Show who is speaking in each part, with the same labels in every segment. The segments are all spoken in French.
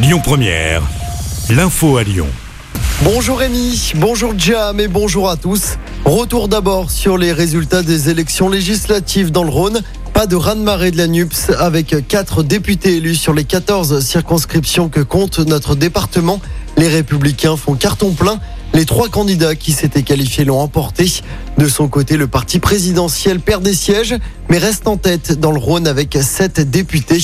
Speaker 1: Lyon Première, l'info à Lyon.
Speaker 2: Bonjour Rémi, bonjour Jam et bonjour à tous. Retour d'abord sur les résultats des élections législatives dans le Rhône. Pas de raz-de-marée de la NUPS avec 4 députés élus sur les 14 circonscriptions que compte notre département. Les républicains font carton plein. Les trois candidats qui s'étaient qualifiés l'ont emporté. De son côté, le parti présidentiel perd des sièges, mais reste en tête dans le Rhône avec 7 députés.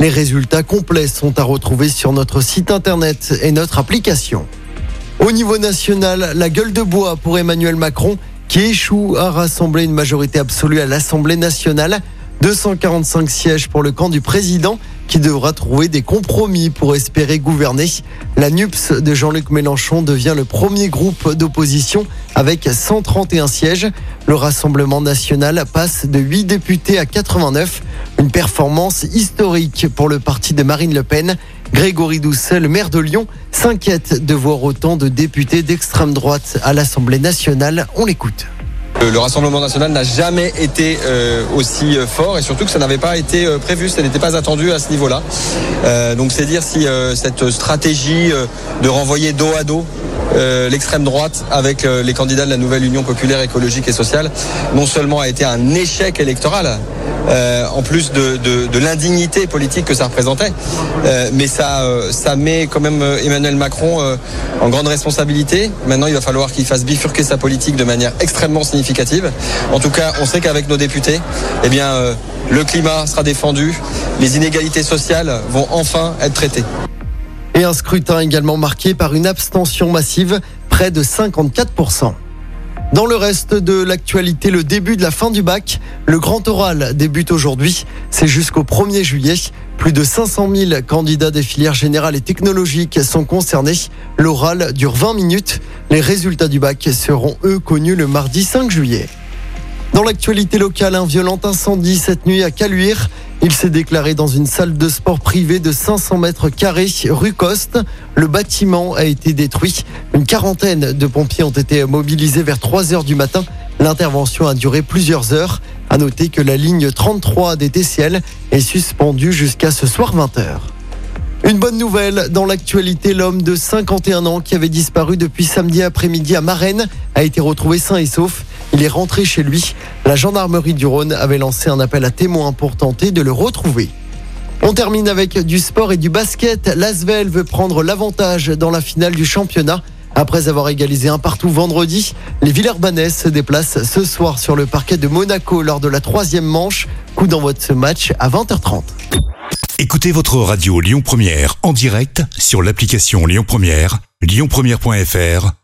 Speaker 2: Les résultats complets sont à retrouver sur notre site internet et notre application. Au niveau national, la gueule de bois pour Emmanuel Macron, qui échoue à rassembler une majorité absolue à l'Assemblée nationale. 245 sièges pour le camp du président qui devra trouver des compromis pour espérer gouverner. La NUPS de Jean-Luc Mélenchon devient le premier groupe d'opposition avec 131 sièges. Le Rassemblement national passe de 8 députés à 89, une performance historique pour le parti de Marine Le Pen. Grégory Doucet, maire de Lyon, s'inquiète de voir autant de députés d'extrême droite à l'Assemblée nationale. On l'écoute.
Speaker 3: Le Rassemblement national n'a jamais été euh, aussi euh, fort et surtout que ça n'avait pas été euh, prévu, ça n'était pas attendu à ce niveau-là. donc c'est dire si cette stratégie de renvoyer dos à dos l'extrême droite avec les candidats de la nouvelle Union populaire écologique et sociale non seulement a été un échec électoral, euh, en plus de, l'indignité politique que ça représentait. Euh, mais ça, euh, ça met quand même Emmanuel Macron en grande responsabilité. Maintenant, il va falloir qu'il fasse bifurquer sa politique de manière extrêmement significative. En tout cas, on sait qu'avec nos députés, eh le climat sera défendu, les inégalités sociales vont enfin être traitées.
Speaker 2: Et un scrutin également marqué par une abstention massive, près de 54%. Dans le reste de l'actualité, le début de la fin du bac, le grand oral débute aujourd'hui. C'est jusqu'au 1er juillet. Plus de 500 000 candidats des filières générales et technologiques sont concernés. L'oral dure 20 minutes. Les résultats du bac seront eux connus le mardi 5 juillet. Dans l'actualité locale, un violent incendie cette nuit à Caluire. Il s'est déclaré dans une salle de sport privée de 500 mètres carrés rue Coste. Le bâtiment a été détruit. Une quarantaine de pompiers ont été mobilisés vers 3 heures du matin. L'intervention a duré plusieurs heures. À noter que la ligne 33 des TCL est suspendue jusqu'à ce soir 20h. Une bonne nouvelle dans l'actualité, l'homme de 51 ans qui avait disparu depuis samedi après-midi à Marennes a été retrouvé sain et sauf. Il est rentré chez lui. La gendarmerie du Rhône avait lancé un appel à témoins pour tenter de le retrouver. On termine avec du sport et du basket. L'Asvel veut prendre l'avantage dans la finale du championnat. Après avoir égalisé un partout vendredi, les Villeurbanais se déplacent ce soir sur le parquet de Monaco lors de la troisième manche. Coup d'envoi de ce match à 20h30.
Speaker 1: Écoutez votre radio Lyon Première en direct sur l'application Lyon Première, lyonpremière.fr